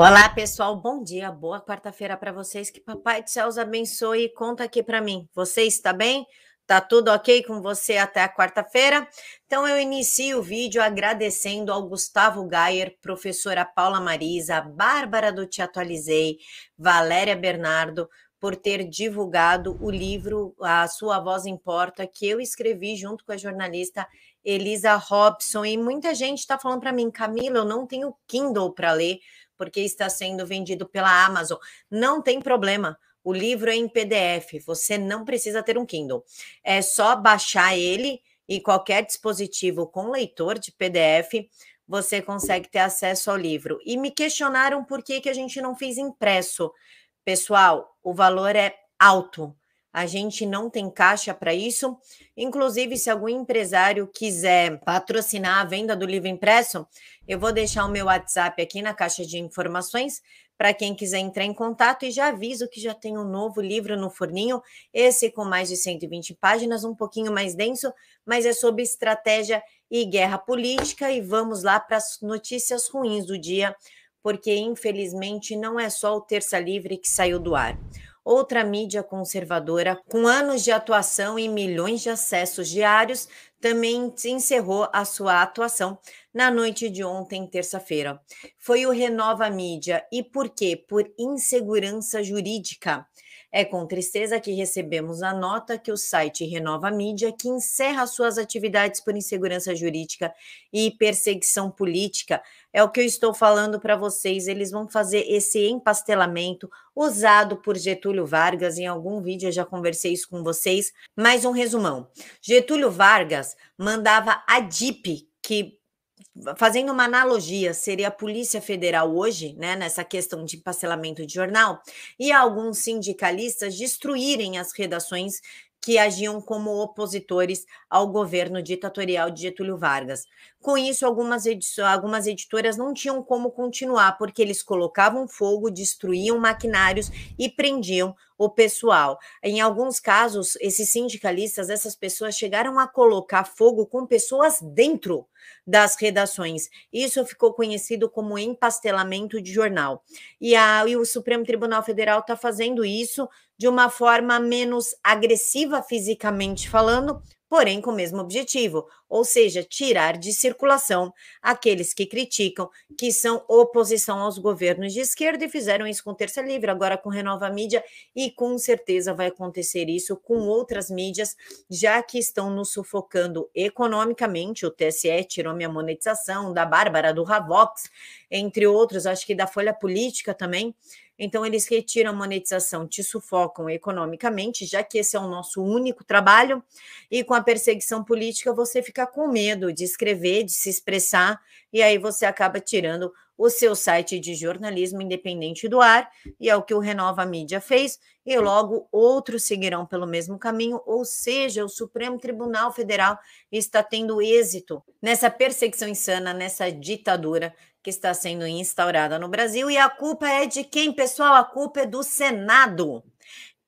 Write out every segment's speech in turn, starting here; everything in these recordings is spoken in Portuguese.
Olá, pessoal. Bom dia, boa quarta-feira para vocês. Que Papai do Céu os abençoe e conta aqui para mim. Você está bem? Tá tudo ok com você até a quarta-feira? Então eu inicio o vídeo agradecendo ao Gustavo Gayer, professora Paula Marisa, Bárbara do Te Atualizei, Valéria Bernardo, por ter divulgado o livro A Sua Voz Importa, que eu escrevi junto com a jornalista Elisa Robson. E muita gente está falando para mim, Camila, eu não tenho Kindle para ler porque está sendo vendido pela Amazon. Não tem problema. O livro é em PDF, você não precisa ter um Kindle. É só baixar ele e qualquer dispositivo com leitor de PDF, você consegue ter acesso ao livro. E me questionaram por que, que a gente não fez impresso. Pessoal, o valor é alto. A gente não tem caixa para isso. Inclusive, se algum empresário quiser patrocinar a venda do livro impresso, eu vou deixar o meu WhatsApp aqui na caixa de informações para quem quiser entrar em contato e já aviso que já tem um novo livro no forninho, esse com mais de 120 páginas, um pouquinho mais denso, mas é sobre estratégia e guerra política e vamos lá para as notícias ruins do dia, porque infelizmente não é só o Terça Livre que saiu do ar outra mídia conservadora, com anos de atuação e milhões de acessos diários, também encerrou a sua atuação na noite de ontem, terça-feira. Foi o Renova Mídia. E por quê? Por insegurança jurídica. É com tristeza que recebemos a nota que o site Renova Mídia, que encerra suas atividades por insegurança jurídica e perseguição política, é o que eu estou falando para vocês. Eles vão fazer esse empastelamento usado por Getúlio Vargas. Em algum vídeo eu já conversei isso com vocês. Mais um resumão: Getúlio Vargas mandava a DIP, que fazendo uma analogia, seria a Polícia Federal hoje, né, nessa questão de parcelamento de jornal, e alguns sindicalistas destruírem as redações que agiam como opositores ao governo ditatorial de Getúlio Vargas. Com isso, algumas, algumas editoras não tinham como continuar, porque eles colocavam fogo, destruíam maquinários e prendiam o pessoal. Em alguns casos, esses sindicalistas, essas pessoas chegaram a colocar fogo com pessoas dentro das redações. Isso ficou conhecido como empastelamento de jornal. E, a, e o Supremo Tribunal Federal está fazendo isso de uma forma menos agressiva fisicamente falando, porém com o mesmo objetivo, ou seja, tirar de circulação aqueles que criticam, que são oposição aos governos de esquerda e fizeram isso com Terça Livre, agora com Renova Mídia, e com certeza vai acontecer isso com outras mídias, já que estão nos sufocando economicamente. O TSE tirou minha monetização, da Bárbara, do Ravox, entre outros, acho que da Folha Política também. Então, eles retiram a monetização, te sufocam economicamente, já que esse é o nosso único trabalho, e com perseguição política você fica com medo de escrever, de se expressar, e aí você acaba tirando o seu site de jornalismo independente do ar, e é o que o Renova Mídia fez, e logo outros seguirão pelo mesmo caminho, ou seja, o Supremo Tribunal Federal está tendo êxito nessa perseguição insana, nessa ditadura que está sendo instaurada no Brasil. E a culpa é de quem, pessoal? A culpa é do Senado.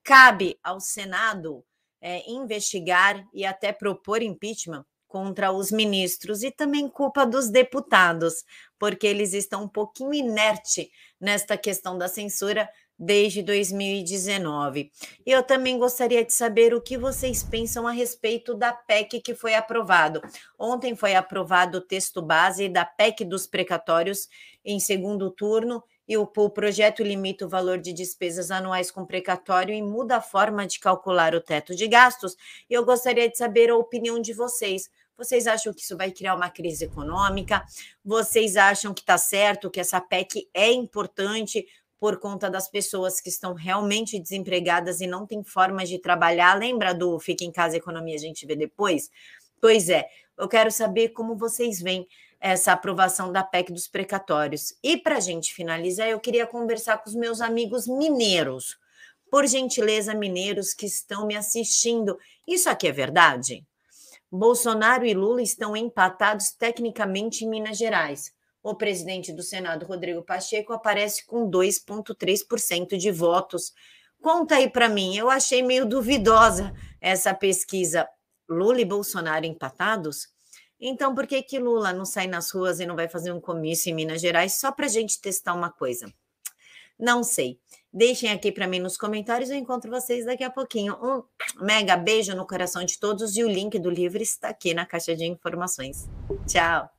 Cabe ao Senado é, investigar e até propor impeachment contra os ministros e também culpa dos deputados, porque eles estão um pouquinho inerte nesta questão da censura desde 2019. E eu também gostaria de saber o que vocês pensam a respeito da PEC que foi aprovado. Ontem foi aprovado o texto base da PEC dos precatórios em segundo turno e o, o projeto limita o valor de despesas anuais com precatório e muda a forma de calcular o teto de gastos. E eu gostaria de saber a opinião de vocês. Vocês acham que isso vai criar uma crise econômica? Vocês acham que está certo, que essa PEC é importante por conta das pessoas que estão realmente desempregadas e não têm formas de trabalhar. Lembra do Fica em Casa Economia, a gente vê depois? Pois é, eu quero saber como vocês veem essa aprovação da PEC dos precatórios. E para a gente finalizar, eu queria conversar com os meus amigos mineiros. Por gentileza, mineiros que estão me assistindo, isso aqui é verdade? Bolsonaro e Lula estão empatados tecnicamente em Minas Gerais o presidente do Senado, Rodrigo Pacheco, aparece com 2,3% de votos. Conta aí para mim, eu achei meio duvidosa essa pesquisa. Lula e Bolsonaro empatados? Então, por que, que Lula não sai nas ruas e não vai fazer um comício em Minas Gerais só para a gente testar uma coisa? Não sei. Deixem aqui para mim nos comentários. Eu encontro vocês daqui a pouquinho. Um mega beijo no coração de todos e o link do livro está aqui na caixa de informações. Tchau!